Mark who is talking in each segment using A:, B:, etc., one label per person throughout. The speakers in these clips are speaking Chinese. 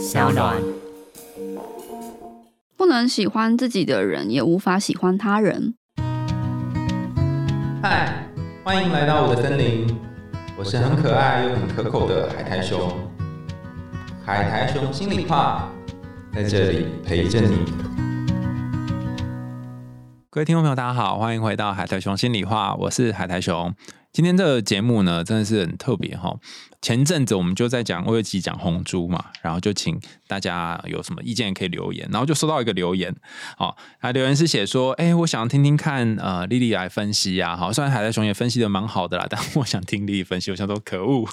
A: 小暖。
B: 不能喜欢自己的人，也无法喜欢他人。
C: 嗨，欢迎来到我的森林，我是很可爱又很可口的海苔熊。海苔熊心里话，在这里陪着你。各位听众朋友，大家好，欢迎回到海苔熊心里话，我是海苔熊。今天这个节目呢，真的是很特别哈。前阵子我们就在讲我有集讲红猪嘛，然后就请大家有什么意见可以留言，然后就收到一个留言，哦，他留言是写说，哎，我想听听看，呃，丽丽来分析呀，好，虽然海带熊也分析的蛮好的啦，但我想听丽丽分析，我想说可恶，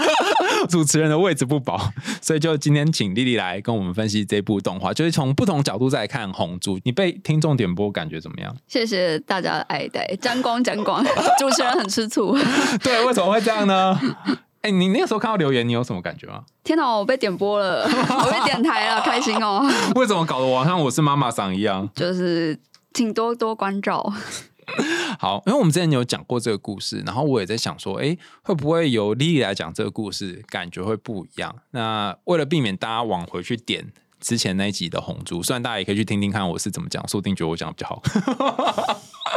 C: 主持人的位置不保，所以就今天请丽丽来跟我们分析这部动画，就是从不同角度再看红猪，你被听众点播感觉怎么样？
B: 谢谢大家的爱戴，沾光沾光，主持人很吃醋，
C: 对，为什么会这样呢？哎，你那个时候看到留言，你有什么感觉吗？
B: 天哪，我被点播了，我被点台了，开心哦！
C: 为什么搞得我好像我是妈妈桑一样？
B: 就是请多多关照。
C: 好，因为我们之前有讲过这个故事，然后我也在想说，哎，会不会由丽丽来讲这个故事，感觉会不一样？那为了避免大家往回去点之前那一集的红猪，虽然大家也可以去听听看我是怎么讲，说不定觉得我讲的比较好。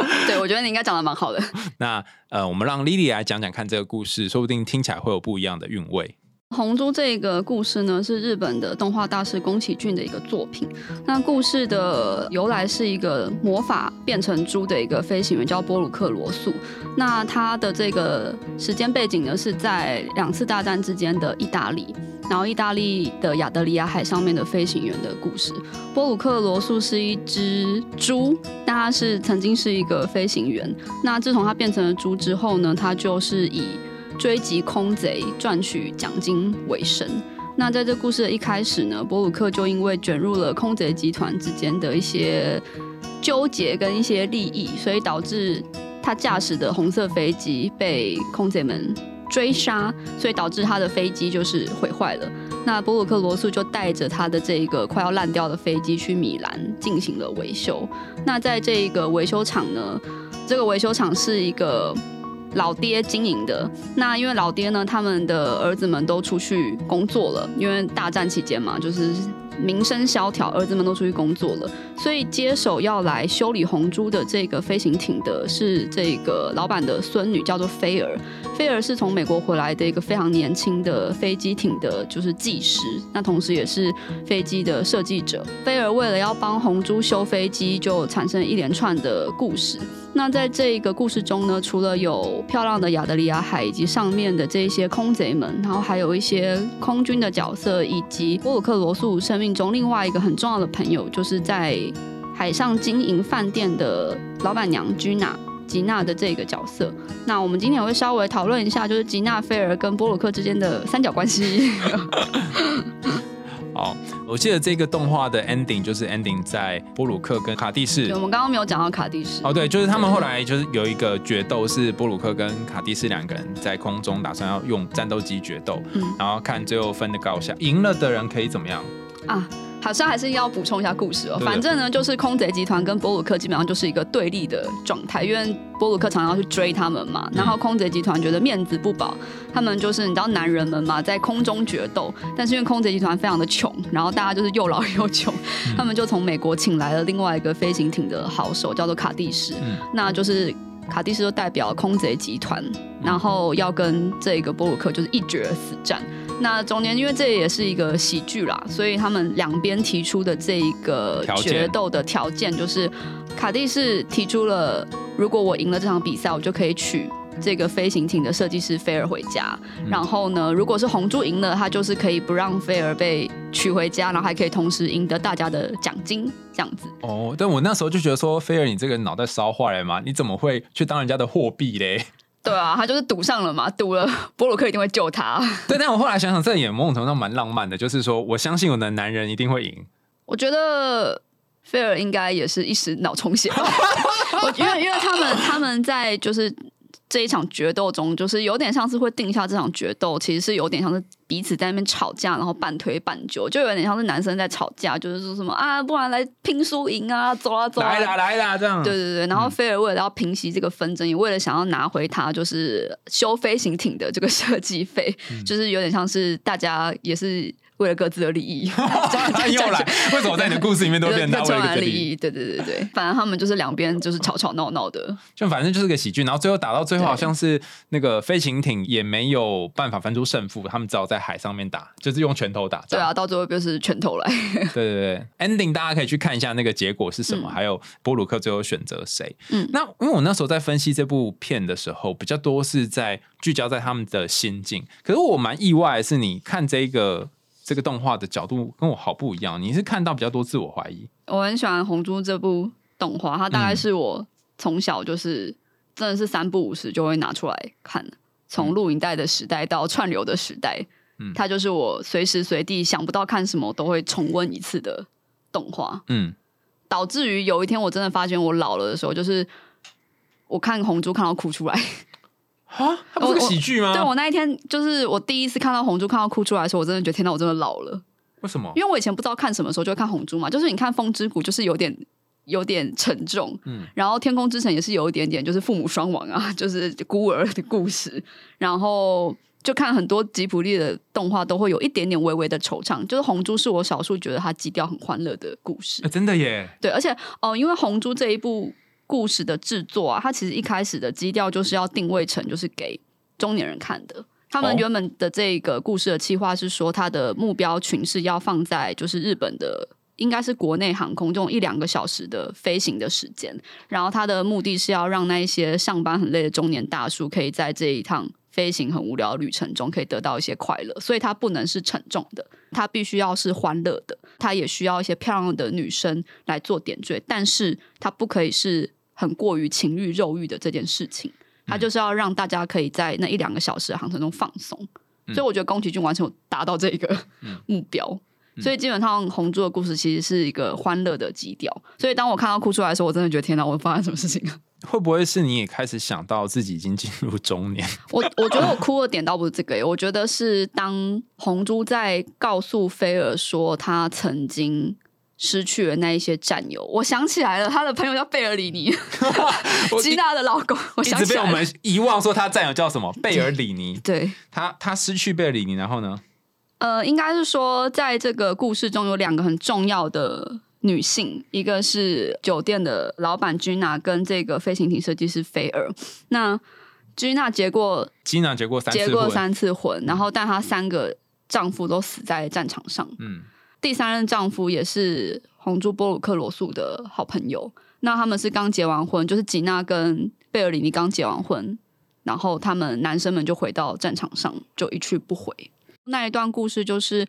B: 对，我觉得你应该讲的蛮好的。
C: 那呃，我们让 Lily 来讲讲看这个故事，说不定听起来会有不一样的韵味。
B: 红猪这个故事呢，是日本的动画大师宫崎骏的一个作品。那故事的由来是一个魔法变成猪的一个飞行员，叫波鲁克罗素。那他的这个时间背景呢，是在两次大战之间的意大利。然后，意大利的亚得里亚海上面的飞行员的故事。波鲁克罗素是一只猪，但他是曾经是一个飞行员。那自从他变成了猪之后呢，他就是以追击空贼赚取奖金为生。那在这故事的一开始呢，波鲁克就因为卷入了空贼集团之间的一些纠结跟一些利益，所以导致他驾驶的红色飞机被空贼们。追杀，所以导致他的飞机就是毁坏了。那波鲁克罗素就带着他的这个快要烂掉的飞机去米兰进行了维修。那在这个维修厂呢，这个维修厂是一个老爹经营的。那因为老爹呢，他们的儿子们都出去工作了，因为大战期间嘛，就是。名声萧条，儿子们都出去工作了，所以接手要来修理红珠的这个飞行艇的是这个老板的孙女，叫做菲儿。菲儿是从美国回来的一个非常年轻的飞机艇的，就是技师，那同时也是飞机的设计者。菲儿为了要帮红珠修飞机，就产生一连串的故事。那在这个故事中呢，除了有漂亮的亚得里亚海以及上面的这些空贼们，然后还有一些空军的角色，以及波鲁克罗素生中另外一个很重要的朋友，就是在海上经营饭店的老板娘吉娜吉娜的这个角色。那我们今天也会稍微讨论一下，就是吉娜菲尔跟波鲁克之间的三角关系。
C: 哦，我记得这个动画的 ending 就是 ending 在波鲁克跟卡蒂 斯。
B: 我们刚刚没有讲到卡蒂斯。
C: 哦，对，就是他们后来就是有一个决斗，是波鲁克跟卡蒂斯两个人在空中打算要用战斗机决斗，嗯，然后看最后分的高下，赢了的人可以怎么样啊？
B: 好像还是要补充一下故事哦。反正呢，就是空贼集团跟波鲁克基本上就是一个对立的状态，因为波鲁克常常要去追他们嘛。然后空贼集团觉得面子不保，他们就是你知道男人们嘛，在空中决斗。但是因为空贼集团非常的穷，然后大家就是又老又穷，他们就从美国请来了另外一个飞行艇的好手，叫做卡蒂什。那就是卡蒂斯就代表空贼集团，然后要跟这个波鲁克就是一决死战。那中间，因为这也是一个喜剧啦，所以他们两边提出的这一个决斗的条件，就是卡蒂是提出了，如果我赢了这场比赛，我就可以娶这个飞行艇的设计师菲尔回家。然后呢，如果是红猪赢了，他就是可以不让菲尔被娶回家，然后还可以同时赢得大家的奖金，这样子。
C: 哦，但我那时候就觉得说，菲尔，你这个脑袋烧坏了吗？你怎么会去当人家的货币嘞？
B: 对啊，他就是赌上了嘛，赌了波鲁克一定会救他。
C: 对，但我后来想想，这也某种程度上蛮浪漫的，就是说我相信我的男人一定会赢。
B: 我觉得菲尔应该也是一时脑充血，我因为因为他们他们在就是。这一场决斗中，就是有点像是会定下这场决斗，其实是有点像是彼此在那边吵架，然后半推半就，就有点像是男生在吵架，就是说什么啊，不然来拼输赢啊，走啊走，
C: 来啦来啦这样。
B: 对对对，然后菲尔为了要平息这个纷争，也为了想要拿回他就是修飞行艇的这个设计费，就是有点像是大家也是为了各自的利益，
C: 他又来，为什么在你的故事里面都变成他为了利益？
B: 对对对对，反正他们就是两边就是吵吵闹闹的，
C: 就反正就是个喜剧。然后最后打到最后，好像是那个飞行艇也没有办法分出胜负，他们只好在海上面打，就是用拳头打。
B: 对啊，到最后就是拳头来。
C: 对对对，ending 大家可以去看一下那个结果是什么，还有波鲁克最后选择谁。嗯，那因为我那时候在分析这部片的时候，比较多是在聚焦在他们的心境。可是我蛮意外的是，你看这个。这个动画的角度跟我好不一样，你是看到比较多自我怀疑。
B: 我很喜欢《红猪》这部动画，它大概是我从小就是真的是三不五时就会拿出来看，从录影带的时代到串流的时代，嗯，它就是我随时随地想不到看什么都会重温一次的动画。嗯，导致于有一天我真的发现我老了的时候，就是我看《红猪》看到哭出来。
C: 啊，它不是个喜剧吗？
B: 对我那一天就是我第一次看到红猪看到哭出来的时候，我真的觉得天哪，我真的老了。
C: 为什么？
B: 因为我以前不知道看什么时候就会看红猪嘛，就是你看《风之谷》就是有点有点沉重，嗯，然后《天空之城》也是有一点点就是父母双亡啊，就是孤儿的故事，然后就看很多吉普力的动画都会有一点点微微的惆怅，就是红猪是我少数觉得它基调很欢乐的故事，
C: 真的耶。
B: 对，而且哦，因为红猪这一部。故事的制作啊，它其实一开始的基调就是要定位成就是给中年人看的。他们原本的这个故事的企划是说，它的目标群是要放在就是日本的，应该是国内航空这种一两个小时的飞行的时间。然后它的目的是要让那一些上班很累的中年大叔，可以在这一趟飞行很无聊的旅程中，可以得到一些快乐。所以它不能是沉重的，它必须要是欢乐的。它也需要一些漂亮的女生来做点缀，但是它不可以是。很过于情欲肉欲的这件事情，它就是要让大家可以在那一两个小时的航程中放松，所以我觉得宫崎骏完全有达到这个目标。所以基本上红猪的故事其实是一个欢乐的基调。所以当我看到哭出来的时候，我真的觉得天哪，我发生什么事情了？
C: 会不会是你也开始想到自己已经进入中年？
B: 我我觉得我哭的点倒不是这个，我觉得是当红猪在告诉菲尔说他曾经。失去了那一些战友，我想起来了，他的朋友叫贝尔里尼，吉娜的老公。我一
C: 直被我们遗忘，说他战友叫什么？贝尔里尼。
B: 对，
C: 他他失去贝尔里尼，然后呢？
B: 呃，应该是说，在这个故事中有两个很重要的女性，一个是酒店的老板君娜，跟这个飞行艇设计师菲尔。那君娜结过，
C: 君娜结过三
B: 结过三次婚，然后但她三个丈夫都死在战场上。嗯。第三任丈夫也是红珠波鲁克罗素的好朋友，那他们是刚结完婚，就是吉娜跟贝尔里尼刚结完婚，然后他们男生们就回到战场上，就一去不回。那一段故事就是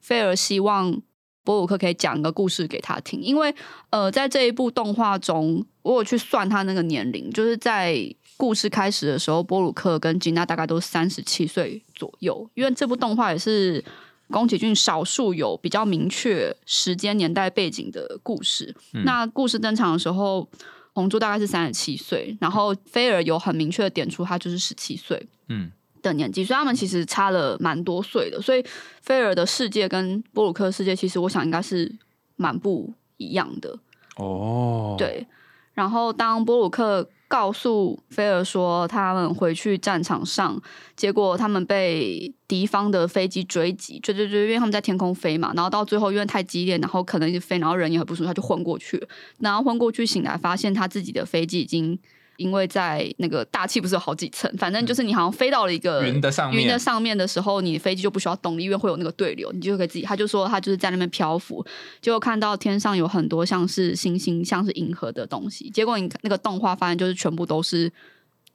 B: 菲尔希望波鲁克可以讲个故事给他听，因为呃，在这一部动画中，我有去算他那个年龄，就是在故事开始的时候，波鲁克跟吉娜大概都三十七岁左右，因为这部动画也是。宫崎骏少数有比较明确时间年代背景的故事。那故事登场的时候，红珠大概是三十七岁，然后菲尔有很明确的点出他就是十七岁，嗯的年纪，所以他们其实差了蛮多岁的。所以菲尔的世界跟波鲁克世界，其实我想应该是蛮不一样的。哦，对。然后当波鲁克。告诉菲尔说，他们回去战场上，结果他们被敌方的飞机追击，追追追，因为他们在天空飞嘛，然后到最后因为太激烈，然后可能一直飞，然后人也很不舒服，他就昏过去了，然后昏过去醒来，发现他自己的飞机已经。因为在那个大气不是有好几层，反正就是你好像飞到了一个
C: 云的上面，
B: 云的上面的时候，你飞机就不需要动力，因为会有那个对流，你就可以自己。他就说他就是在那边漂浮，结果看到天上有很多像是星星、像是银河的东西。结果你那个动画发现就是全部都是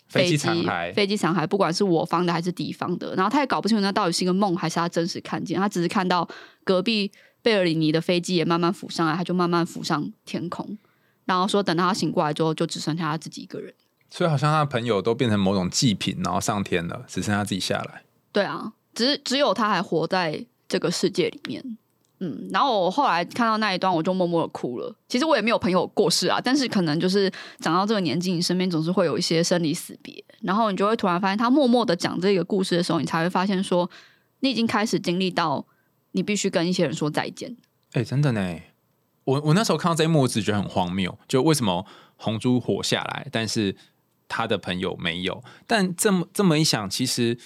C: 飞机残骸，
B: 飞机残骸，不管是我方的还是敌方的。然后他也搞不清楚那到底是一个梦还是他真实看见，他只是看到隔壁贝尔里尼的飞机也慢慢浮上来，他就慢慢浮上天空。然后说，等到他醒过来之后，就只剩下他自己一个人。
C: 所以好像他的朋友都变成某种祭品，然后上天了，只剩他自己下来。
B: 对啊，只只有他还活在这个世界里面。嗯，然后我后来看到那一段，我就默默的哭了。其实我也没有朋友过世啊，但是可能就是长到这个年纪，你身边总是会有一些生离死别，然后你就会突然发现，他默默的讲这个故事的时候，你才会发现说，你已经开始经历到你必须跟一些人说再见。
C: 哎，真的呢。我我那时候看到这一幕，我只觉得很荒谬，就为什么红猪活下来，但是他的朋友没有。但这么这么一想，其实，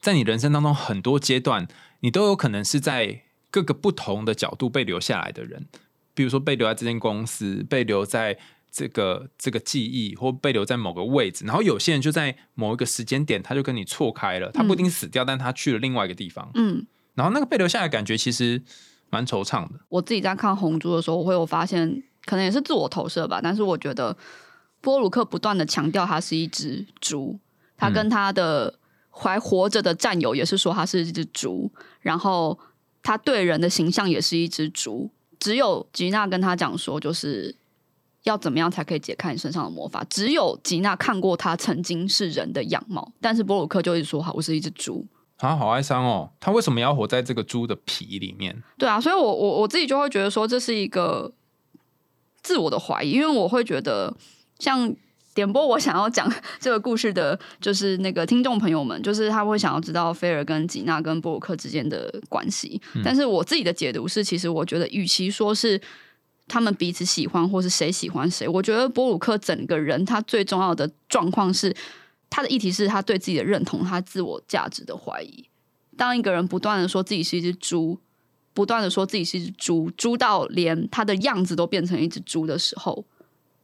C: 在你人生当中很多阶段，你都有可能是在各个不同的角度被留下来的人，比如说被留在这间公司，被留在这个这个记忆，或被留在某个位置。然后有些人就在某一个时间点，他就跟你错开了，他不一定死掉，但他去了另外一个地方。
B: 嗯，
C: 然后那个被留下来的感觉其实蛮惆怅的。
B: 我自己在看《红猪》的时候，我会有发现，可能也是自我投射吧。但是我觉得波鲁克不断的强调他是一只猪，他跟他的还活着的战友也是说他是一只猪，然后他对人的形象也是一只猪。只有吉娜跟他讲说，就是要怎么样才可以解开你身上的魔法。只有吉娜看过他曾经是人的样貌，但是波鲁克就一直说好，我是一只猪。
C: 啊，好哀伤哦！他为什么要活在这个猪的皮里面？
B: 对啊，所以我我我自己就会觉得说，这是一个自我的怀疑，因为我会觉得，像点播我想要讲 这个故事的，就是那个听众朋友们，就是他会想要知道菲尔跟吉娜跟布鲁克之间的关系。但是我自己的解读是，其实我觉得，与其说是他们彼此喜欢，或是谁喜欢谁，我觉得波鲁克整个人他最重要的状况是，他的议题是他对自己的认同，他自我价值的怀疑。当一个人不断的说自己是一只猪，不断的说自己是一只猪，猪到连他的样子都变成一只猪的时候，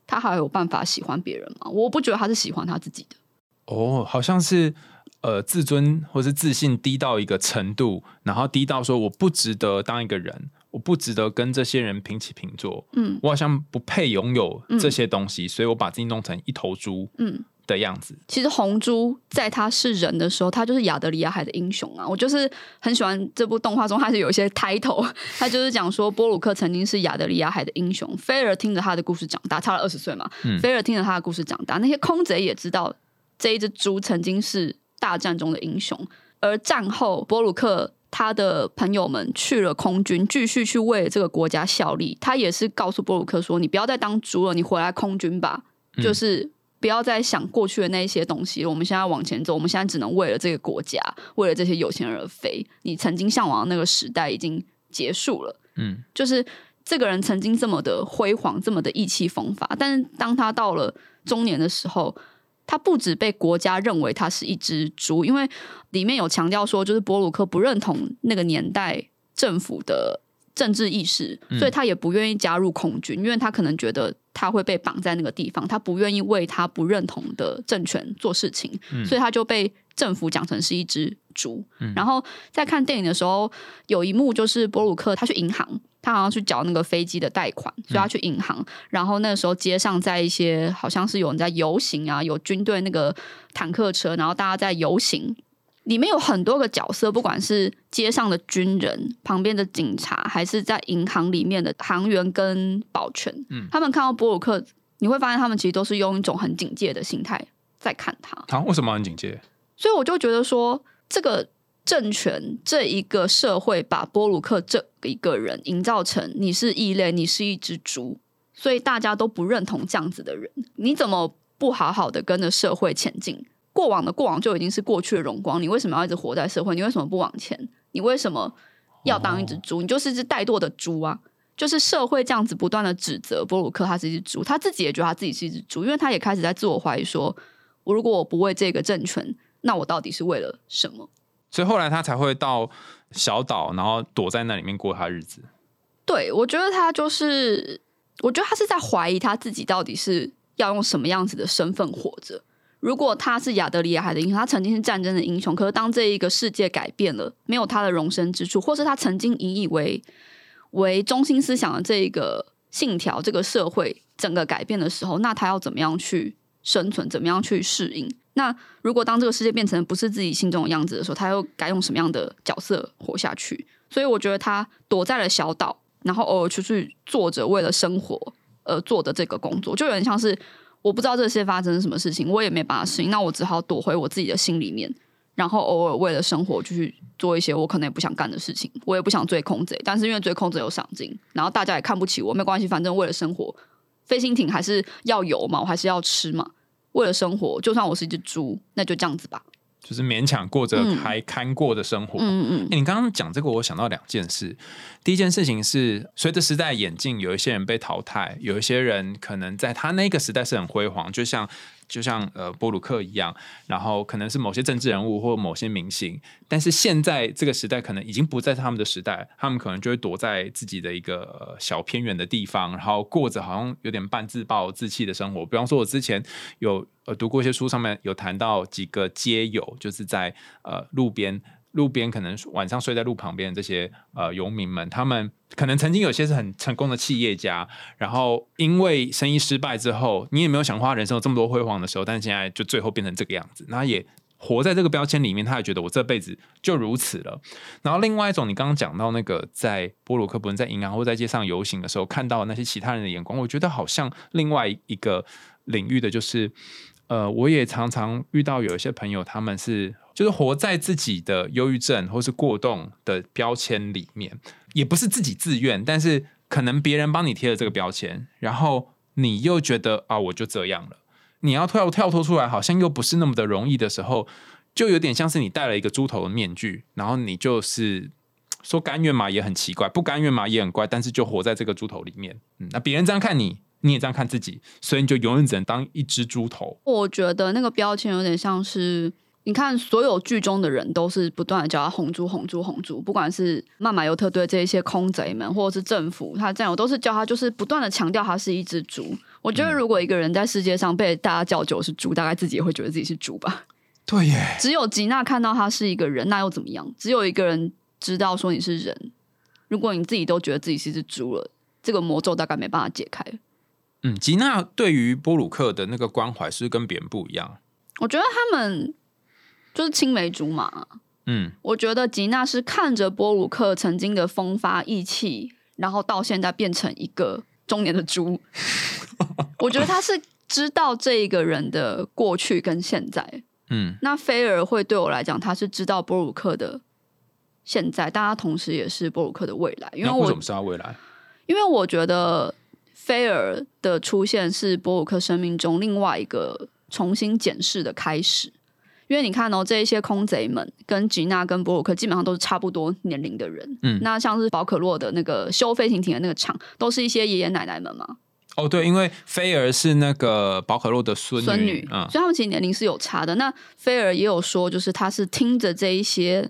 B: 他还有办法喜欢别人吗？我不觉得他是喜欢他自己的。
C: 哦，好像是呃自尊或是自信低到一个程度，然后低到说我不值得当一个人，我不值得跟这些人平起平坐，
B: 嗯
C: 我好像不配拥有这些东西，所以我把自己弄成一头猪
B: 嗯，
C: 的样子。
B: 其实红猪在他是人的时候，他就是亚德里亚海的英雄啊！我就是很喜欢这部动画中，他是有一些 title，他就是讲说波鲁克曾经是亚德里亚海的英雄，菲尔听着他的故事长大，差了二十岁嘛，
C: 嗯
B: 菲尔听着他的故事长大，那些空贼也知道这一只猪曾经是大战中的英雄，而战后波鲁克。他的朋友们去了空军，继续去为这个国家效力。他也是告诉波鲁克说：“你不要再当猪了，你回来空军吧。”
C: 嗯
B: 就是不要再想过去的那一些东西了。我们现在往前走，我们现在只能为了这个国家，为了这些有钱人而飞。你曾经向往的那个时代已经结束了。
C: 嗯，
B: 就是这个人曾经这么的辉煌，这么的意气风发，但是当他到了中年的时候，他不止被国家认为他是一只猪，因为里面有强调说，就是博鲁克不认同那个年代政府的政治意识，所以他也不愿意加入空军，因为他可能觉得他会被绑在那个地方，他不愿意为他不认同的政权做事情，所以他就被政府讲成是一只猪。然后在看电影的时候，有一幕就是博鲁克他去银行，他好像去缴那个飞机的贷款，所以他去银行。然后那个时候街上在一些好像是有人在游行啊，有军队那个坦克车，然后大家在游行。里面有很多个角色，不管是街上的军人、旁边的警察，还是在银行里面的行员跟保全，
C: 嗯
B: 他们看到波鲁克，你会发现他们其实都是用一种很警戒的心态在看他。
C: 啊、为什么很警戒？
B: 所以我就觉得说，这个政权这一个社会把波鲁克这一个人营造成你是异类，你是一只猪，所以大家都不认同这样子的人。你怎么不好好的跟着社会前进？过往的过往就已经是过去的荣光，你为什么要一直活在社会？你为什么不往前？你为什么要当一只猪？你就是一只怠惰的猪啊！就是社会这样子不断的指责波鲁克他是一只猪，他自己也觉得他自己是一只猪，因为他也开始在自我怀疑说，我如果我不为这个政权，那我到底是为了什么？
C: 所以后来他才会到小岛，然后躲在那里面过他日子。
B: 对我觉得他就是，我觉得他是在怀疑他自己到底是要用什么样子的身份活着。如果他是亚德里亚海的英雄，他曾经是战争的英雄，可是当这一个世界改变了，没有他的容身之处，或是他曾经引以为为中心思想的这一个信条，这个社会整个改变的时候，那他要怎么样去生存，怎么样去适应？那如果当这个世界变成不是自己心中的样子的时候，他又该用什么样的角色活下去？所以我觉得他躲在了小岛，然后偶尔出去做着为了生活而做的这个工作，就有点像是我不知道这些发生什么事情，我也没办法适应，那我只好躲回我自己的心里面，然后偶尔为了生活就去做一些我可能也不想干的事情，我也不想追空贼，但是因为追空贼有赏金，然后大家也看不起我，没关系，反正为了生活，飞行艇还是要有嘛，我还是要吃嘛，为了生活，就算我是一只猪，那就这样子吧。
C: 就是勉强过着
B: 嗯
C: 还堪过的生活。
B: 嗯嗯
C: 欸你刚刚讲这个，我想到两件事。第一件事情是，随着时代演进，有一些人被淘汰，有一些人可能在他那个时代是很辉煌，就像就像呃波鲁克一样，然后可能是某些政治人物或某些明星，但是现在这个时代可能已经不在他们的时代，他们可能就会躲在自己的一个小偏远的地方，然后过着好像有点半自暴自弃的生活。比方说，我之前有呃读过一些书，上面有谈到几个街友，就是在呃路边。路边可能晚上睡在路旁边的这些呃游民们，他们可能曾经有些是很成功的企业家，然后因为生意失败之后，你也没有想花人生有这么多辉煌的时候，但是现在就最后变成这个样子，那也活在这个标签里面，他也觉得我这辈子就如此了。然后另外一种，你刚刚讲到那个在波鲁克不能在银行或在街上游行的时候，看到那些其他人的眼光，我觉得好像另外一个领域的就是，呃，我也常常遇到有一些朋友，他们是。就是活在自己的忧郁症或是过动的标签里面，也不是自己自愿，但是可能别人帮你贴了这个标签，然后你又觉得啊，我就这样了。你要跳跳脱出来，好像又不是那么的容易的时候，就有点像是你戴了一个猪头的面具，然后你就是说甘愿嘛，也很奇怪；不甘愿嘛，也很怪。但是就活在这个猪头里面，嗯，那别人这样看你，你也这样看自己，所以你就永远只能当一只猪头。
B: 我觉得那个标签有点像是。你看，所有剧中的人都是不断的叫他红猪、红猪、红猪，不管是曼马尤特队这一些空贼们，或者是政府，他战友都是叫他，就是不断的强调他是一只猪。我觉得，如果一个人在世界上被大家叫酒是猪，大概自己也会觉得自己是猪吧。
C: 对耶。
B: 只有吉娜看到他是一个人，那又怎么样？只有一个人知道说你是人。如果你自己都觉得自己是一只猪了，这个魔咒大概没办法解开。
C: 嗯，吉娜对于波鲁克的那个关怀是跟别人不一样。
B: 我觉得他们。就是青梅竹马，嗯，我觉得吉娜是看着波鲁克曾经的风发意气，然后到现在变成一个中年的猪。我觉得他是知道这一个人的过去跟现在，嗯，那菲尔会对我来讲，他是知道波鲁克的现在，但他同时也是波鲁克的未来。因为
C: 为什么是他未来？
B: 因为我觉得菲尔的出现是波鲁克生命中另外一个重新检视的开始。因为你看哦，这一些空贼们跟吉娜跟博鲁克基本上都是差不多年龄的人。嗯，那像是宝可洛的那个修飞行艇的那个厂，都是一些爷爷奶奶们嘛。
C: 哦，对，因为菲儿是那个宝可洛的孙
B: 孙女，所以他们其实年龄是有差的。那菲儿也有说，就是他是听着这一些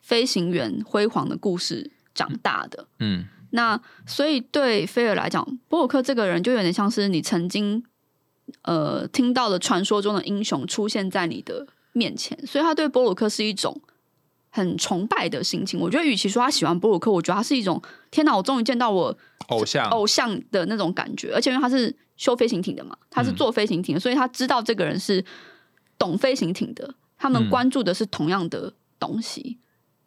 B: 飞行员辉煌的故事长大的。嗯，那所以对菲儿来讲，博鲁克这个人就有点像是你曾经呃听到的传说中的英雄出现在你的。面前，所以他对波鲁克是一种很崇拜的心情。我觉得，与其说他喜欢波鲁克，我觉得他是一种天哪，我终于见到我
C: 偶像
B: 偶像的那种感觉。而且，因为他是修飞行艇的嘛，他是做飞行艇，所以他知道这个人是懂飞行艇的。他们关注的是同样的东西，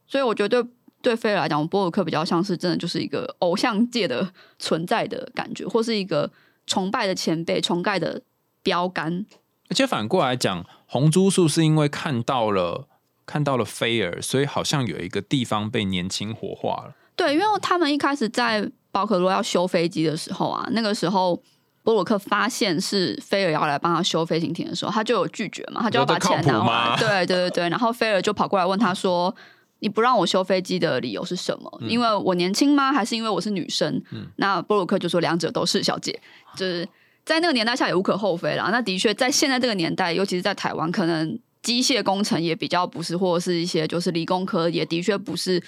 B: 所以我觉得对菲尔来讲，波鲁克比较像是真的就是一个偶像界的存在的感觉，或是一个崇拜的前辈、崇拜的标杆。
C: 而且反过来讲，红珠树是因为看到了看到了菲尔，所以好像有一个地方被年轻活化了。
B: 对，因为他们一开始在宝可罗要修飞机的时候啊，那个时候布鲁克发现是菲尔要来帮他修飞行艇的时候，他就有拒绝嘛，他就要把钱拿完。对对对对，然后菲尔就跑过来问他说：“你不让我修飞机的理由是什么？因为我年轻吗？还是因为我是女生？”那布鲁克就说：“两者都是，小姐。”就是。在那个年代下也无可厚非啦。那的确，在现在这个年代，尤其是在台湾，可能机械工程也比较不是，或者是一些就是理工科也的确不是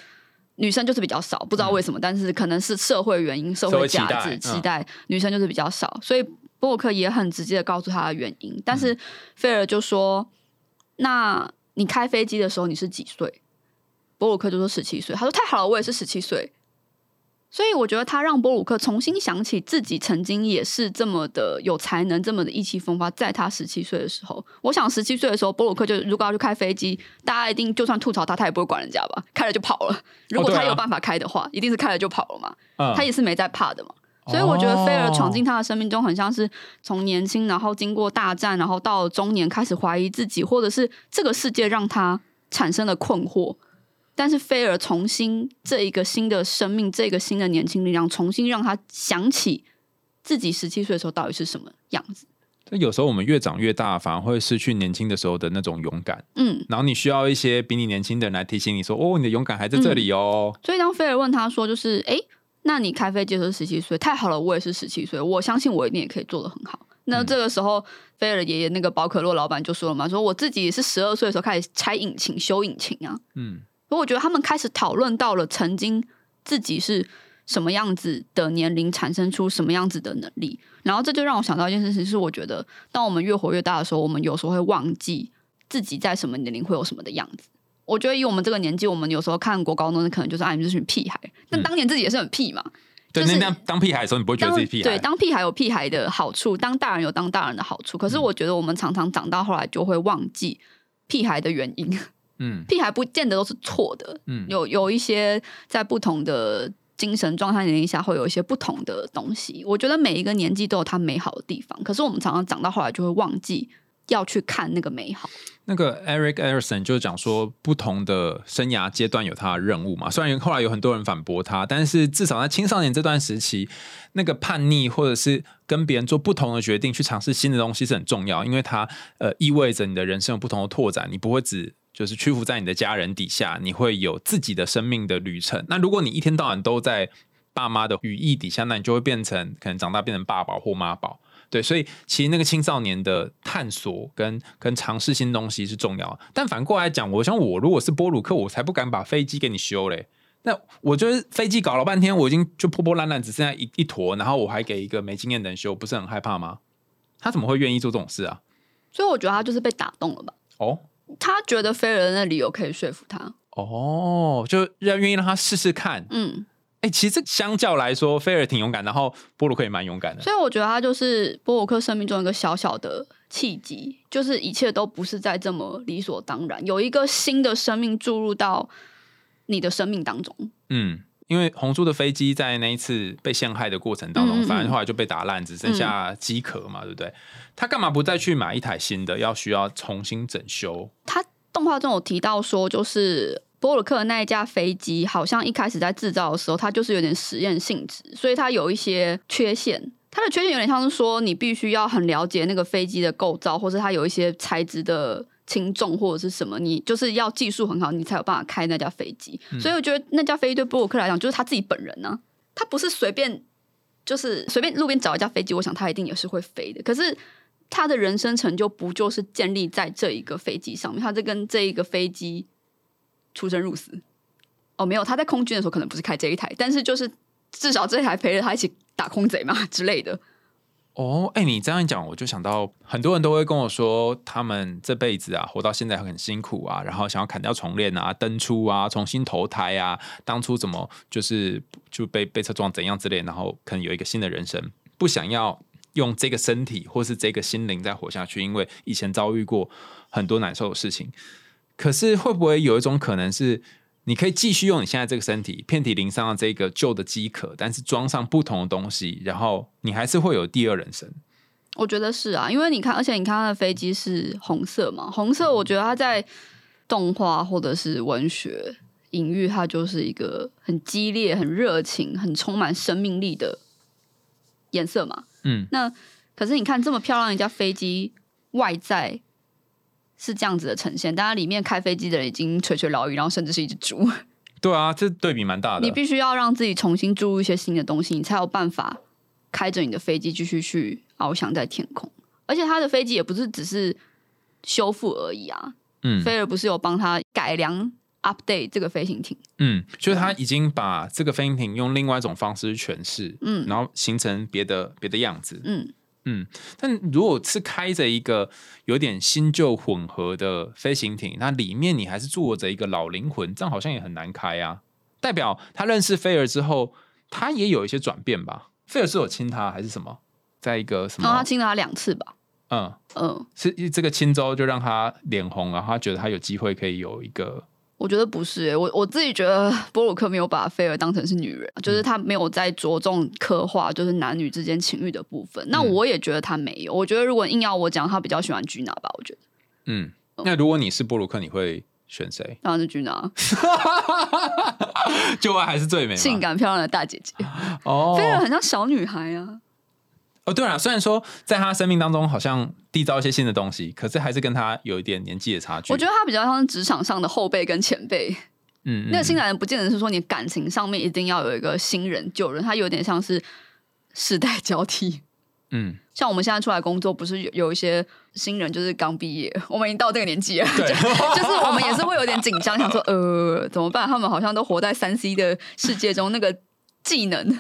B: 女生就是比较少，不知道为什么，但是可能是社会原因、社会价值期待，女生就是比较少。所以波克也很直接的告诉他的原因。但是菲尔就说：“那你开飞机的时候你是几岁？”波鲁克就说：“十七岁。”他说：“太好了，我也是十七岁。”所以我觉得他让波鲁克重新想起自己曾经也是这么的有才能，这么的意气风发。在他十七岁的时候，我想十七岁的时候，波鲁克就如果要去开飞机，大家一定就算吐槽他，他也不会管人家吧？开了就跑了。如果他有办法开的话，一定是开了就跑了嘛。他也是没在怕的嘛。所以我觉得菲尔闯进他的生命中，很像是从年轻，然后经过大战，然后到中年开始怀疑自己，或者是这个世界让他产生了困惑。但是菲尔重新这一个新的生命，这个新的年轻力量，重新让他想起自己十七岁的时候到底是什么样子。
C: 那有时候我们越长越大，反而会失去年轻的时候的那种勇敢。嗯，然后你需要一些比你年轻的人来提醒你说：“哦，你的勇敢还在这里哦。”
B: 所以当菲尔问他说：“就是哎，那你开飞机的时候十七岁，太好了，我也是十七岁，我相信我一定也可以做的很好。”那这个时候，菲尔的爷爷那个宝可乐老板就说了嘛，说我自己也是十二岁的时候开始拆引擎、修引擎啊。
C: 嗯
B: 所以我觉得他们开始讨论到了曾经自己是什么样子的年龄，产生出什么样子的能力，然后这就让我想到一件事情，是我觉得当我们越活越大的时候，我们有时候会忘记自己在什么年龄会有什么的样子。我觉得以我们这个年纪，我们有时候看国高中，可能就是啊，你们这群屁孩。但当年自己也是很屁嘛。
C: 对，
B: 就是
C: 那当当屁孩的时候，你不会觉得自己屁孩。
B: 对，当屁孩有屁孩的好处，当大人有当大人的好处。可是我觉得我们常常长到后来就会忘记屁孩的原因。
C: 嗯
B: 屁孩不见得都是错的，
C: 嗯
B: 有有一些在不同的精神状态年龄下会有一些不同的东西。我觉得每一个年纪都有它美好的地方，可是我们常常长到后来就会忘记要去看那个美好。
C: 那个 Eric Erikson 就是讲说，不同的生涯阶段有他的任务嘛。虽然后来有很多人反驳他，但是至少在青少年这段时期，那个叛逆或者是跟别人做不同的决定，去尝试新的东西是很重要，因为它呃意味着你的人生有不同的拓展，你不会只就是屈服在你的家人底下，你会有自己的生命的旅程。那如果你一天到晚都在爸妈的羽翼底下，那你就会变成可能长大变成爸宝或妈宝。对，所以其实那个青少年的探索跟跟尝试新东西是重要的。但反过来讲，我想我如果是波鲁克，我才不敢把飞机给你修嘞。那我觉得飞机搞了半天，我已经就破破烂烂，只剩下一一坨，然后我还给一个没经验的人修，不是很害怕吗？他怎么会愿意做这种事啊？
B: 所以我觉得他就是被打动了吧。
C: 哦
B: 他觉得菲尔的那理由可以说服他。
C: 哦，就让愿意让他试试看。
B: 嗯，
C: 哎、其实相较来说，菲尔挺勇敢，然后波鲁克也蛮勇敢的。
B: 所以我觉得他就是波鲁克生命中一个小小的契机，就是一切都不是在这么理所当然，有一个新的生命注入到你的生命当中。
C: 嗯，因为红猪的飞机在那一次被陷害的过程当中，反正后来就被打烂，只剩下机壳嘛，对不对？他干嘛不再去买一台新的？要需要重新整修？
B: 他动画中有提到说，就是波鲁克的那一架飞机，好像一开始在制造的时候，它就是有点实验性质，所以它有一些缺陷。它的缺陷有点像是说，你必须要很了解那个飞机的构造，或是它有一些材质的轻重或者是什么，你就是要技术很好，你才有办法开那架飞机。所以我觉得那架飞机对波鲁克来讲，就是他自己本人呢、他不是随便就是随便路边找一架飞机，我想他一定也是会飞的。可是他的人生成就不就是建立在这一个飞机上面？他在跟这一个飞机出生入死。哦，没有，他在空军的时候可能不是开这一台，但是就是至少这一台陪着他一起打空贼嘛之类的。
C: 哦，哎，你这样一讲，我就想到很多人都会跟我说，他们这辈子啊，活到现在很辛苦啊，然后想要砍掉重练啊、登出啊、重新投胎啊，当初怎么就是就被被车撞怎样之类，然后可能有一个新的人生，不想要用这个身体或是这个心灵再活下去，因为以前遭遇过很多难受的事情。可是会不会有一种可能是？你可以继续用你现在这个身体，遍体鳞伤的这个旧的机壳，但是装上不同的东西，然后你还是会有第二人生。
B: 我觉得是啊，因为你看，而且你看他的飞机是红色嘛，红色，我觉得他在动画或者是文学隐喻，它就是一个很激烈、很热情、很充满生命力的颜色嘛。
C: 嗯，
B: 那可是你看这么漂亮一架飞机，外在是这样子的呈现，但它里面开飞机的人已经垂垂老矣，然后甚至是一只猪。
C: 对啊，这对比蛮大的。
B: 你必须要让自己重新注入一些新的东西，你才有办法开着你的飞机继续去翱翔在天空。而且他的飞机也不是只是修复而已啊，
C: 嗯
B: 菲尔不是有帮他改良 update 这个飞行艇，
C: 嗯，就是他已经把这个飞行艇用另外一种方式去诠释，
B: 嗯
C: 然后形成别的别的样子。
B: 嗯，
C: 嗯，但如果是开着一个有点新旧混合的飞行艇，那里面你还是坐着一个老灵魂，这样好像也很难开啊。代表他认识菲尔之后，他也有一些转变吧？菲尔是有亲他还是什么？在一个什么？
B: 他亲了他两次吧，
C: 嗯，
B: 嗯，
C: 是这个亲州就让他脸红，然后他觉得他有机会可以有一个
B: 我觉得不是、欸，我我自己觉得 波鲁克没有把菲尔当成是女人，就是他没有在着重刻画就是男女之间情欲的部分。那
C: 嗯
B: 我也觉得他没有，我觉得如果硬要我讲，他比较喜欢居娜吧，我觉得
C: 嗯。那如果你是布鲁克，你会选谁？
B: 当然是居娜，
C: 就爱还是最美？
B: 性感漂亮的大姐姐。
C: 哦，
B: 菲尔很像小女孩啊，
C: 哦，对了，虽然说在他生命当中好像缔造一些新的东西，可是还是跟他有一点年纪的差距。
B: 我觉得他比较像是职场上的后辈跟前辈。
C: 嗯，嗯，
B: 那个新来人不见得是说你感情上面一定要有一个新人旧人，他有点像是世代交替。
C: 嗯，
B: 像我们现在出来工作，不是有有一些新人就是刚毕业，我们已经到这个年纪了，
C: 对
B: 就是我们也是会有点紧张，想说呃怎么办？他们好像都活在三 C 的世界中，那个技能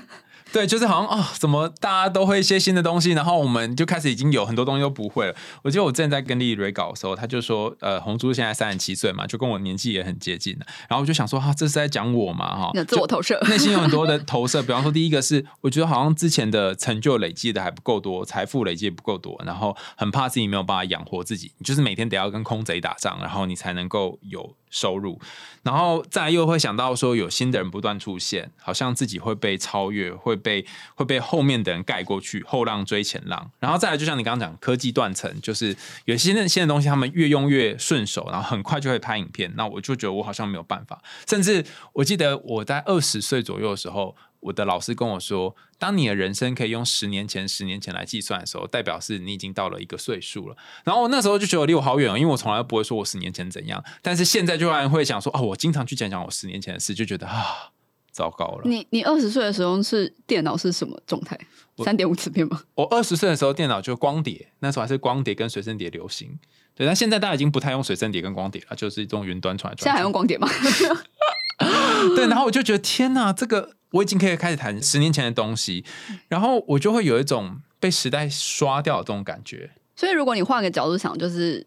C: 对，就是好像哦，怎么大家都会一些新的东西，然后我们就开始已经有很多东西都不会了。我记得我之前在跟丽蕊搞的时候，他就说，呃，红珠现在三十七岁嘛，就跟我年纪也很接近了。然后我就想说，哈、这是在讲我嘛，哈、
B: 那自我投射。
C: 内心有很多的投射，比方说，第一个是我觉得好像之前的成就累积的还不够多，财富累积也不够多，然后很怕自己没有办法养活自己，你就是每天得要跟空贼打仗，然后你才能够有收入，然后再又会想到说有新的人不断出现，好像自己会被超越，会被会被后面的人盖过去，后浪追前浪，然后再来就像你刚刚讲科技断层，就是有些新的东西他们越用越顺手，然后很快就会拍影片，那我就觉得我好像没有办法，甚至我记得我在二十岁左右的时候。我的老师跟我说，当你的人生可以用十年前、十年前来计算的时候，代表是你已经到了一个岁数了。然后我那时候就觉得离我好远，因为我从来不会说我十年前怎样，但是现在就然会想说，哦，我经常去讲讲我十年前的事，就觉得啊，糟糕了。
B: 你你二十岁的时候是电脑是什么状态？三点五磁片吗？
C: 我二十岁的时候电脑就光碟，那时候还是光碟跟随身碟流行。对，但现在大家已经不太用随身碟跟光碟了，就是这种云端传来传去。
B: 现在还用光碟吗？
C: 对，然后我就觉得天哪，这个我已经可以开始谈十年前的东西，然后我就会有一种被时代刷掉的这种感觉。
B: 所以如果你换个角度想，就是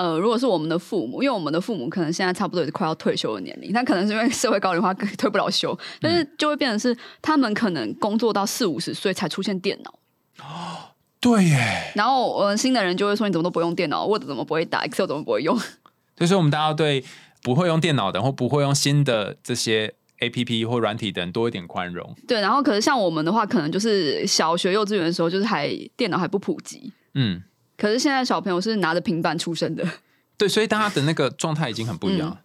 B: 呃，如果是我们的父母，因为我们的父母可能现在差不多也是快要退休的年龄，但可能是因为社会高龄化 退不了休，但是就会变成是他们可能工作到四五十岁才出现电脑。
C: 哦对耶，
B: 然后我们新的人就会说你怎么都不用电脑，Word 怎么不会打，Excel 怎么不会用？
C: 所以说我们大家对不会用电脑的或不会用新的这些 A P P 或软体的人多一点宽容。
B: 对，然后可是像我们的话，可能就是小学、幼稚园的时候，就是还电脑还不普及。
C: 嗯，
B: 可是现在小朋友是拿着平板出生的，
C: 对，所以大家的那个状态已经很不一样。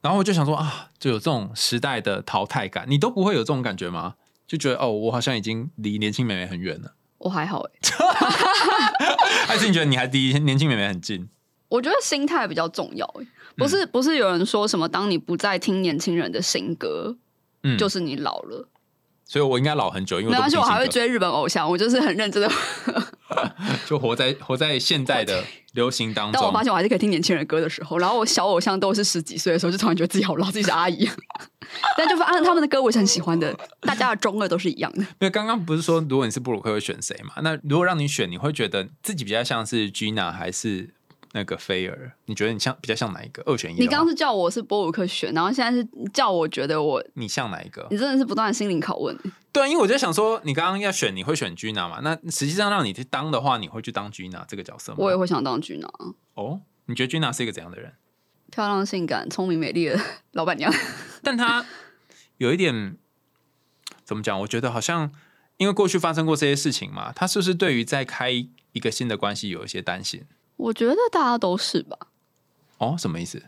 C: 然后我就想说啊，就有这种时代的淘汰感，你都不会有这种感觉吗？就觉得哦，我好像已经离年轻妹妹很远了。
B: 我还好哎、
C: 还是你觉得你还离年轻妹妹很近？
B: 我觉得心态比较重要哎、不是不是有人说什么，当你不再听年轻人的新歌，
C: 嗯，
B: 就是你老了。
C: 所以我应该老很久，因为
B: 没关系，我还会追日本偶像，我就是很认真的。
C: 就活在活在现在的 流行当中。
B: 但我发现我还是可以听年轻人的歌的时候，然后我小偶像都是十几岁的时候，就突然觉得自己好老，自己是阿姨。但就发现他们的歌我是很喜欢的，大家的中二都是一样的。
C: 因为刚刚不是说，如果你是布鲁克会选谁嘛？那如果让你选，你会觉得自己比较像是 Gina 还是那个菲儿？你觉得你像比较像哪一个？二选一。
B: 你刚刚是叫我是波鲁克选，然后现在是叫我觉得我，
C: 你像哪一个？
B: 你真的是不断的心灵拷问。
C: 对，因为我就想说，你刚刚要选，你会选 Gina 嘛？那实际上让你去当的话，你会去当 Gina 这个角色吗？
B: 我也会想当君娜，
C: 哦，你觉得 Gina 是一个怎样的人？
B: 漂亮、性感、聪明、美丽的老板娘。
C: 但她有一点怎么讲？我觉得好像因为过去发生过这些事情嘛，她是不是对于在开一个新的关系有一些担心？
B: 我觉得大家都是吧。
C: 哦，什么意思？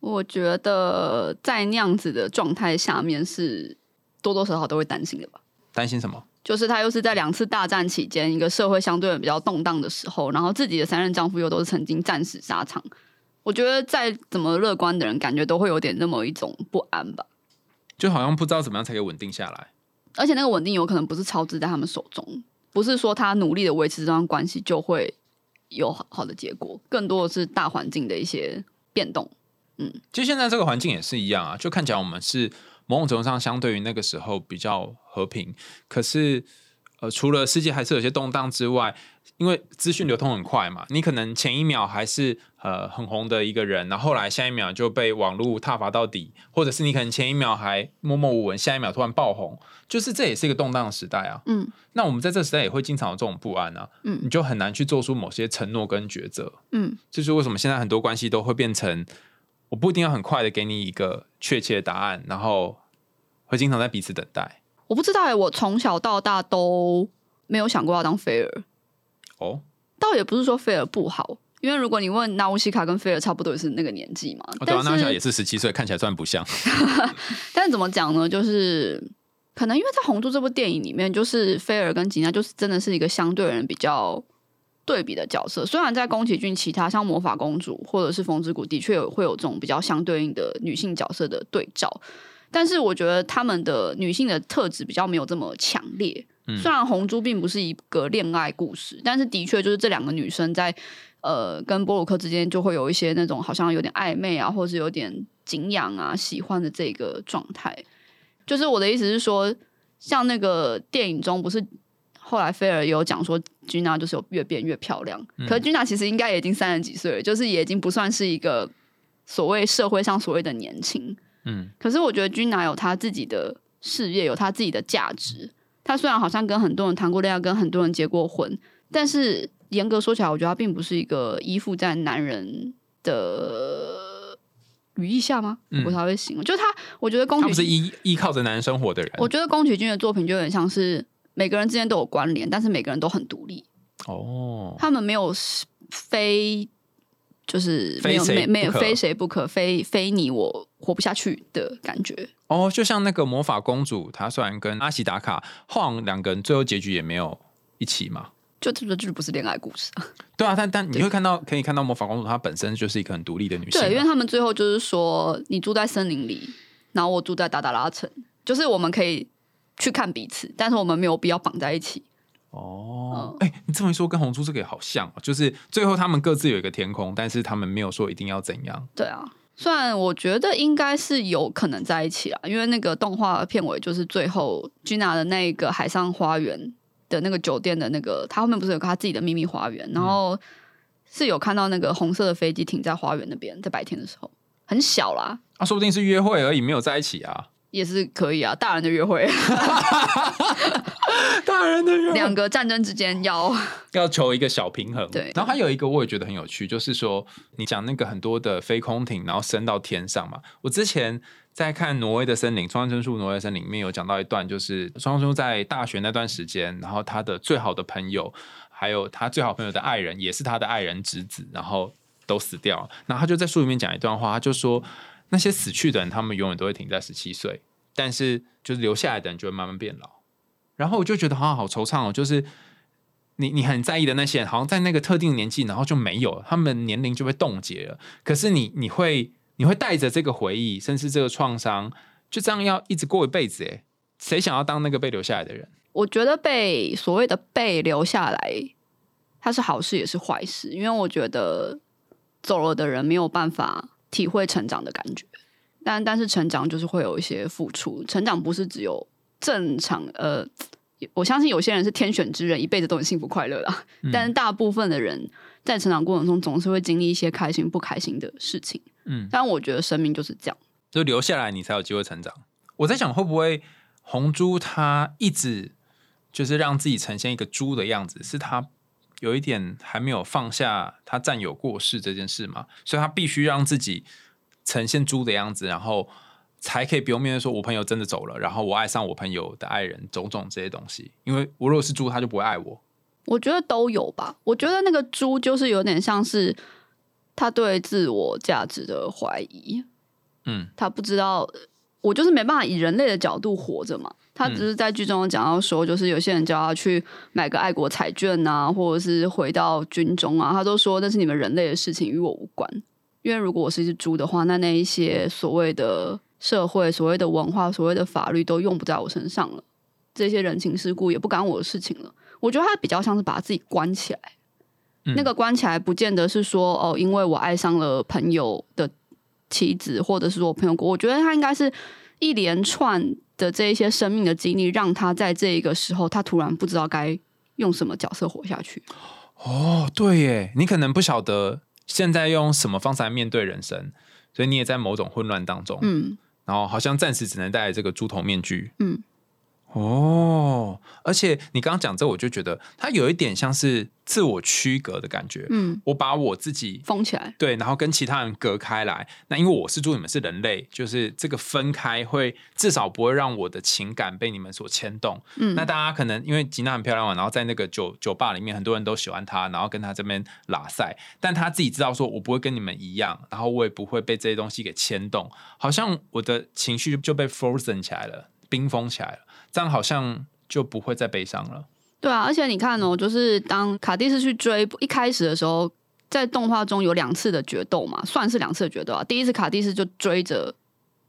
B: 我觉得在那样子的状态下面，是多多少少都会担心的吧。
C: 担心什么？
B: 就是他又是在两次大战期间，一个社会相对比较动荡的时候，然后自己的三任丈夫又都是曾经战死沙场。我觉得再怎么乐观的人，感觉都会有点那么一种不安吧。
C: 就好像不知道怎么样才可以稳定下来。
B: 而且那个稳定有可能不是超支在他们手中，不是说他努力的维持这段关系就会有好的结果，更多的是大环境的一些变动。
C: 嗯其实现在这个环境也是一样啊，就看起来我们是某种程度上相对于那个时候比较和平，可是呃，除了世界还是有些动荡之外，因为资讯流通很快嘛，你可能前一秒还是呃很红的一个人，然后后来下一秒就被网络踏伐到底，或者是你可能前一秒还默默无闻，下一秒突然爆红，就是这也是一个动荡的时代啊。
B: 嗯
C: 那我们在这时代也会经常有这种不安啊，
B: 嗯
C: 你就很难去做出某些承诺跟抉择。
B: 嗯，
C: 这就是为什么现在很多关系都会变成，我不一定要很快的给你一个确切的答案，然后会经常在彼此等待。
B: 我不知道哎、我从小到大都没有想过要当菲儿，
C: 哦，
B: 倒也不是说菲儿不好。因为如果你问纳乌西卡跟菲尔差不多也是那个年纪嘛，
C: 哦对啊，
B: 但是
C: 那小也是十七岁，看起来算不像。
B: 但是怎么讲呢？就是可能因为在《红猪》这部电影里面，就是菲尔跟吉娜就是真的是一个相对人比较对比的角色。虽然在宫崎骏其他像魔法公主或者是风之谷，的确有会有这种比较相对应的女性角色的对照，但是我觉得他们的女性的特质比较没有这么强烈。虽然红猪并不是一个恋爱故事，但是的确就是这两个女生在呃跟波鲁克之间就会有一些那种好像有点暧昧啊，或是有点敬仰啊、喜欢的这个状态。就是我的意思是说，像那个电影中不是后来菲尔有讲说，君娜就是有越变越漂亮，可是君娜其实应该已经三十几岁了，就是也已经不算是一个所谓社会上所谓的年轻。嗯，可是我觉得君娜有她自己的事业，有她自己的价值。她虽然好像跟很多人谈过恋爱，跟很多人结过婚，但是严格说起来，我觉得他并不是一个依附在男人的羽翼下吗？我才会形容，就是她，我觉得宫崎
C: 不是依依靠着男人生活的人。
B: 我觉得宫崎骏的作品就有点像是每个人之间都有关联，但是每个人都很独立。哦，他们没有非。就是没有没没有非谁不可，非非你我活不下去的感觉。
C: 哦，就像那个魔法公主，她虽然跟阿喜达卡晃两个人，最后结局也没有一起嘛。
B: 就这个剧不是恋爱故事啊。
C: 对啊，但但你会看到，可以看到魔法公主她本身就是一个很独立的女性。
B: 对，因为他们最后就是说，你住在森林里，然后我住在达达拉城，就是我们可以去看彼此，但是我们没有必要绑在一起。
C: 哦，哎，你这么一说，跟红猪这个也好像，就是最后他们各自有一个天空，但是他们没有说一定要怎样。
B: 对啊，虽然我觉得应该是有可能在一起啊，因为那个动画片尾就是最后 Gina 的那个海上花园的那个酒店的那个，他后面不是有个他自己的秘密花园，然后是有看到那个红色的飞机停在花园那边，在白天的时候很小啦，
C: 啊，说不定是约会而已，没有在一起啊。
B: 也是可以啊，大人的约会，
C: 大人的
B: 两个战争之间要
C: 要求一个小平衡。
B: 对，
C: 然后还有一个我也觉得很有趣，就是说你讲那个很多的飞空艇，然后升到天上嘛。我之前在看《挪威的森林》，双生树《挪威森林》里面有讲到一段，就是双生树在大学那段时间，然后他的最好的朋友，还有他最好朋友的爱人，也是他的爱人侄子，然后都死掉了。然后他就在书里面讲一段话，他就说。那些死去的人，他们永远都会停在十七岁，但是就是留下来的人就会慢慢变老。然后我就觉得好像好惆怅哦，就是你你很在意的那些人，好像在那个特定年纪，然后就没有了，他们年龄就被冻结了。可是你你会你会带着这个回忆，甚至这个创伤，就这样要一直过一辈子。诶，谁想要当那个被留下来的人？
B: 我觉得被所谓的被留下来，它是好事也是坏事，因为我觉得走了的人没有办法。体会成长的感觉，但但是成长就是会有一些付出。成长不是只有正常，呃，我相信有些人是天选之人，一辈子都很幸福快乐啦。但是大部分的人在成长过程中总是会经历一些开心不开心的事情。嗯，但我觉得生命就是这样，
C: 就留下来你才有机会成长。我在想，会不会红猪他一直就是让自己呈现一个猪的样子，是他？有一点还没有放下他占有过世这件事嘛，所以他必须让自己呈现猪的样子，然后才可以不用面对说，我朋友真的走了，然后我爱上我朋友的爱人，种种这些东西。因为我如果是猪，他就不会爱我。
B: 我觉得都有吧。我觉得那个猪就是有点像是他对自我价值的怀疑。嗯，他不知道，我就是没办法以人类的角度活着嘛。他只是在剧中讲到说，就是有些人叫他去买个爱国彩券啊，或者是回到军中啊，他都说那是你们人类的事情，与我无关。因为如果我是一只猪的话，那那一些所谓的社会、所谓的文化、所谓的法律都用不在我身上了，这些人情世故也不干我的事情了。我觉得他比较像是把自己关起来，那个关起来不见得是说哦，因为我爱上了朋友的妻子，或者是说我朋友，我觉得他应该是一连串。的这一些生命的经历，让他在这一个时候，他突然不知道该用什么角色活下去。
C: 哦，对耶，你可能不晓得现在用什么方式来面对人生，所以你也在某种混乱当中。嗯，然后好像暂时只能戴这个猪头面具。嗯。哦，而且你刚刚讲这，我就觉得它有一点像是自我区隔的感觉。嗯，我把我自己
B: 封起来，
C: 对，然后跟其他人隔开来。那因为我是猪，你们是人类，就是这个分开会至少不会让我的情感被你们所牵动。嗯，那大家可能因为吉娜很漂亮嘛，然后在那个酒酒吧里面，很多人都喜欢她，然后跟她这边拉塞，但她自己知道说，我不会跟你们一样，然后我也不会被这些东西给牵动，好像我的情绪就被 frozen 起来了，冰封起来了。这样好像就不会再悲伤了。
B: 对啊，而且你看哦，就是当卡蒂斯去追一开始的时候，在动画中有两次的决斗嘛，算是两次的决斗啊。第一次卡蒂斯就追着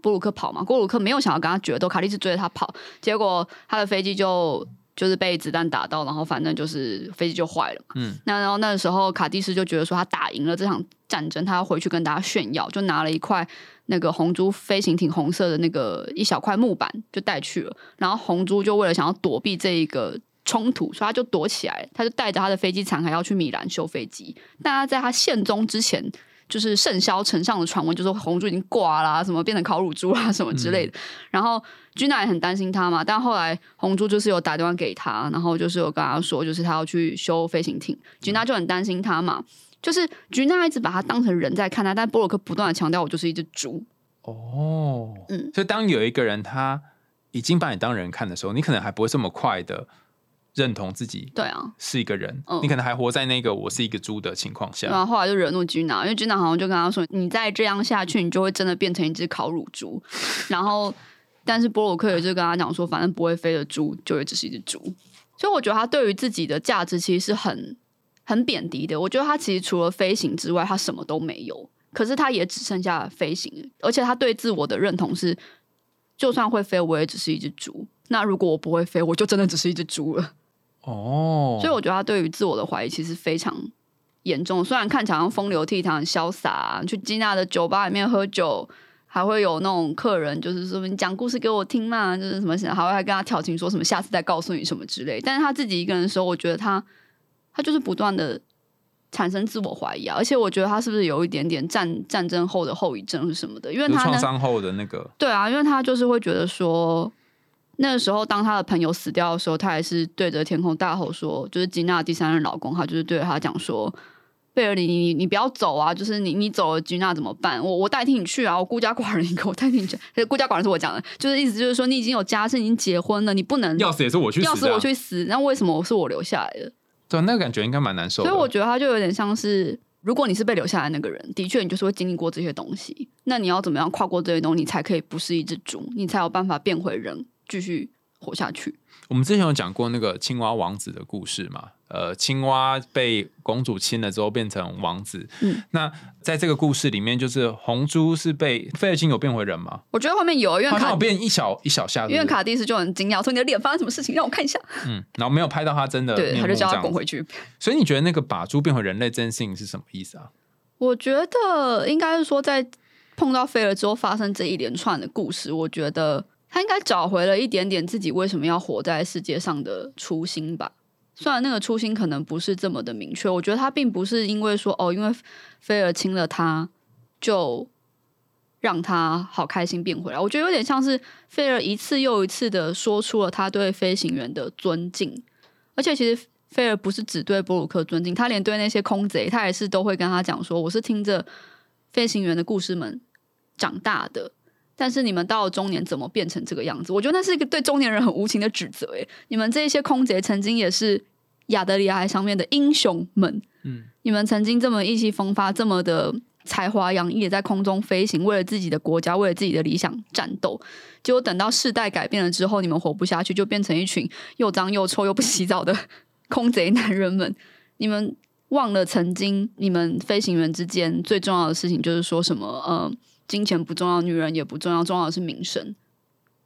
B: 布鲁克跑嘛，布鲁克没有想要跟他决斗，卡蒂斯追着他跑，结果他的飞机就就是被子弹打到，然后反正就是飞机就坏了嘛。
C: 嗯，
B: 那然后那个时候卡蒂斯就觉得说他打赢了这场战争，他要回去跟大家炫耀，就拿了一块那个红珠飞行艇红色的那个一小块木板就带去了。然后红珠就为了想要躲避这一个冲突，所以他就躲起来，他就带着他的飞机残骸要去米兰修飞机。但他在他现踪之前。就是盛嚣尘上的传闻，就说红猪已经挂啦，什么变成烤乳猪啊，什么之类的。然后君娜也很担心他嘛，但后来红猪就是有打电话给他，然后就是有跟他说，就是他要去修飞行艇。君娜就很担心他嘛，就是君娜一直把他当成人在看他，但波洛克不断的强调，我就是一只猪。
C: 哦，
B: 嗯
C: 所以当有一个人他已经把你当人看的时候，你可能还不会这么快的认同自己
B: 对啊，
C: 是一个人，
B: 嗯
C: 你可能还活在那个我是一个猪的情况下。
B: 然后后来就惹怒君娜，因为君娜好像就跟他说，你再这样下去，你就会真的变成一只烤乳猪。然后，但是波鲁克也就跟他讲说，反正不会飞的猪就也只是一只猪。所以我觉得他对于自己的价值其实是很很贬低的。我觉得他其实除了飞行之外，他什么都没有。可是他也只剩下飞行，而且他对自我的认同是，就算会飞，我也只是一只猪。那如果我不会飞，我就真的只是一只猪了。
C: 哦，
B: 所以我觉得他对于自我的怀疑其实非常严重。虽然看起来像风流倜傥、很潇洒、啊，去基娜的酒吧里面喝酒，还会有那种客人就是说你讲故事给我听嘛，就是什么，还会还跟他调情，说什么下次再告诉你什么之类。但是他自己一个人的时候，我觉得他他就是不断的产生自我怀疑啊，而且我觉得他是不是有一点点战战争后的后遗症是什么的？因为他，
C: 创伤后的那个，
B: 对啊，因为他就是会觉得说，那个时候当他的朋友死掉的时候，他还是对着天空大吼说，就是吉娜的第三任老公，他就是对着他讲说。贝尔你你你不要走啊！就是你你走了，吉娜怎么办？我我代替你去啊！我孤家寡人一个，我代替你去。孤家寡人是我讲的，就是意思就是说你已经有家室，已经结婚了，你不能
C: 要死也是我去死啊，
B: 要死我去死，那为什么是我留下来的？
C: 对，那个感觉应该蛮难受的。
B: 所以我觉得他就有点像是，如果你是被留下来的那个人，的确你就是会经历过这些东西。那你要怎么样跨过这些东西，你才可以不是一只猪，你才有办法变回人，继续活下去。
C: 我们之前有讲过那个青蛙王子的故事嘛？呃，青蛙被公主亲了之后变成王子。
B: 嗯，
C: 那在这个故事里面，就是红猪是被菲尔金有变回人吗？
B: 我觉得后面有，因为卡
C: 好像有变一小一小下，
B: 因为卡蒂斯就很惊讶，说你的脸发生什么事情，让我看一下。
C: 嗯，然后没有拍到他真的
B: 对，
C: 面
B: 他就叫他滚回去。
C: 所以你觉得那个把猪变回人类这件事情是什么意思啊？
B: 我觉得应该是说，在碰到菲尔之后发生这一连串的故事，我觉得他应该找回了一点点自己为什么要活在世界上的初心吧。虽然那个初心可能不是这么的明确，我觉得他并不是因为说哦，因为菲尔亲了他，就让他好开心变回来。我觉得有点像是菲尔一次又一次的说出了他对飞行员的尊敬，而且其实菲尔不是只对布鲁克尊敬，他连对那些空贼，他也是都会跟他讲说：“我是听着飞行员的故事们长大的。”但是你们到了中年怎么变成这个样子？我觉得那是一个对中年人很无情的指责。诶，你们这些空姐曾经也是亚得里亚海上面的英雄们，
C: 嗯，
B: 你们曾经这么意气风发，这么的才华洋溢，在空中飞行，为了自己的国家，为了自己的理想战斗。结果等到世代改变了之后，你们活不下去，就变成一群又脏又臭又不洗澡的 空贼男人们。你们忘了曾经你们飞行员之间最重要的事情，就是说什么呃，金钱不重要，女人也不重要，重要的是名声。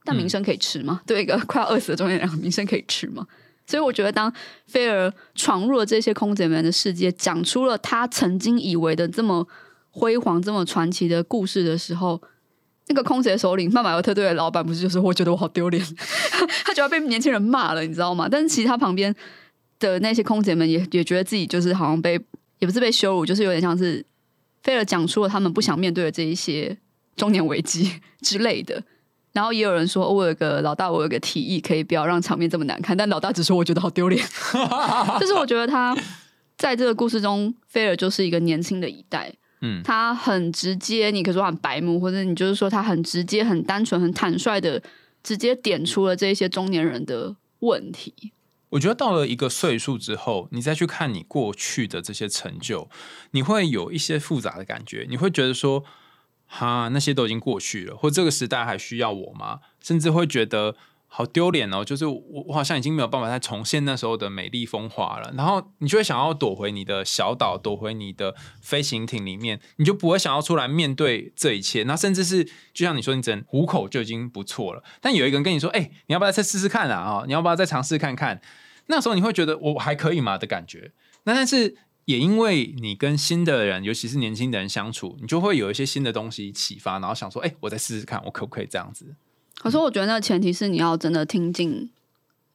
B: 但名声可以吃吗？对一个快要饿死的中年人，名声可以吃吗？所以我觉得，当菲尔闯入了这些空姐们的世界，讲出了他曾经以为的这么辉煌、这么传奇的故事的时候，那个空姐首领曼马尤特队的老板不是就是我觉得我好丢脸，他就要被年轻人骂了，你知道吗？但是其实他旁边的那些空姐们也也觉得自己就是好像被也不是被羞辱，就是有点像是菲尔讲出了他们不想面对的这一些中年危机 之类的。然后也有人说，哦我有个老大，我有个提议，可以不要让场面这么难看。但老大只说我觉得好丢脸，就是我觉得他在这个故事中，菲尔就是一个年轻的一代，
C: 嗯
B: 他很直接，你可以说他很白目，或者你就是说他很直接、很单纯、很坦率的，直接点出了这些中年人的问题。
C: 我觉得到了一个岁数之后，你再去看你过去的这些成就，你会有一些复杂的感觉。你会觉得说，哈，那些都已经过去了，或这个时代还需要我吗？甚至会觉得，好丢脸哦，就是我我好像已经没有办法再重现那时候的美丽风华了。然后你就会想要躲回你的小岛，躲回你的飞行艇里面，你就不会想要出来面对这一切。那甚至是就像你说，你只能糊口就已经不错了。但有一个人跟你说：“哎，你要不要再试试看啊？啊，你要不要再尝试看看？”那时候你会觉得我还可以吗的感觉？那但是也因为你跟新的人，尤其是年轻的人相处，你就会有一些新的东西启发，然后想说：“哎，我再试试看，我可不可以这样子？”
B: 可是我觉得那前提是你要真的听进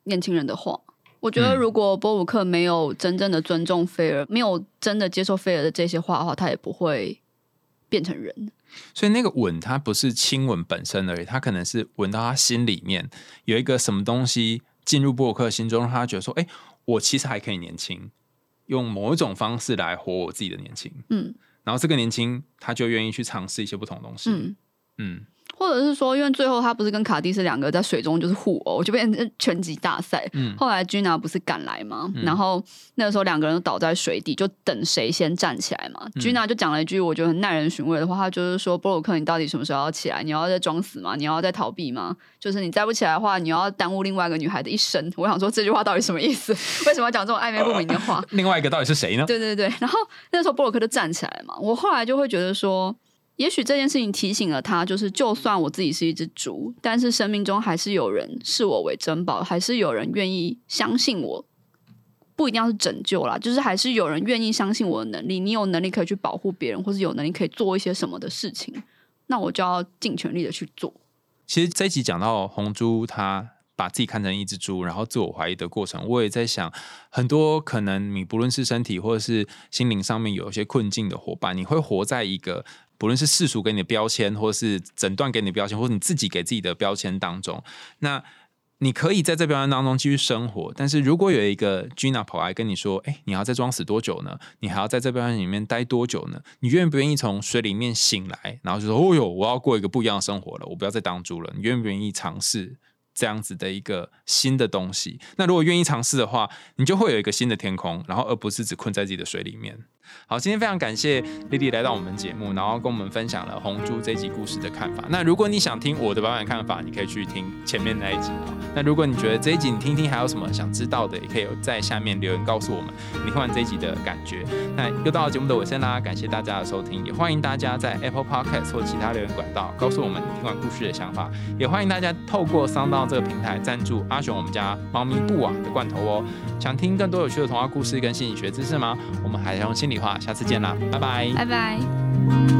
B: 年轻人的话。我觉得如果波鲁克没有真正的尊重菲尔，没有真的接受菲尔的这些话的话，他也不会变成人。
C: 所以那个吻，他不是亲吻本身而已，他可能是吻到他心里面有一个什么东西进入波鲁克心中，让他觉得说：“哎，我其实还可以年轻，用某一种方式来活我自己的年轻。”嗯，然后这个年轻他就愿意去尝试一些不同东西。嗯
B: 嗯。或者是说，因为最后他不是跟卡蒂斯两个在水中就是互殴，就变成 拳击大赛。后来 Gina 不是赶来嘛，然后那个时候两个人都倒在水底，就等谁先站起来嘛。Gina 就讲了一句我觉得很耐人寻味的话，他就是说：“布鲁克，你到底什么时候要起来？你要再装死吗？你要再逃避吗？就是你再不起来的话，你要耽误另外一个女孩的一生。”我想说这句话到底什么意思？为什么要讲这种暧昧不明的话？
C: 另外一个到底是谁呢？
B: 对对对，然后那时候布鲁克就站起来嘛。我后来就会觉得说。也许这件事情提醒了他，就是就算我自己是一只猪，但是生命中还是有人视我为珍宝，还是有人愿意相信我。不一定要是拯救啦，就是还是有人愿意相信我的能力。你有能力可以去保护别人，或是有能力可以做一些什么的事情，那我就要尽全力的去做。
C: 其实这一集讲到红猪，他把自己看成一只猪，然后自我怀疑的过程，我也在想，很多可能你不论是身体或者是心灵上面有一些困境的伙伴，你会活在一个。不论是世俗给你的标签，或是诊断给你的标签，或者你自己给自己的标签当中，那你可以在这标签当中继续生活。但是如果有一个 Gina 跑来跟你说：“哎，你要再装死多久呢？你还要在这标签里面待多久呢？你愿不愿意从水里面醒来，然后就说：‘哦哟，我要过一个不一样的生活了，我不要再当猪了。’你愿不愿意尝试这样子的一个新的东西？那如果愿意尝试的话，你就会有一个新的天空，然后而不是只困在自己的水里面。”好，今天非常感谢丽丽来到我们节目，然后跟我们分享了红猪这集故事的看法。那如果你想听我的版本看法，你可以去听前面那一集。那如果你觉得这一集你听听还有什么想知道的，也可以在下面留言告诉我们你听完这一集的感觉。那又到了节目的尾声啦，感谢大家的收听，也欢迎大家在 Apple Podcast 或其他留言管道告诉我们听完故事的想法，也欢迎大家透过 Sound 这个平台赞助阿雄我们家猫咪布瓦的罐头哦。想听更多有趣的童话故事跟心理学知识吗？我们还用心理理。话，下次见啦，拜拜，
B: 拜拜。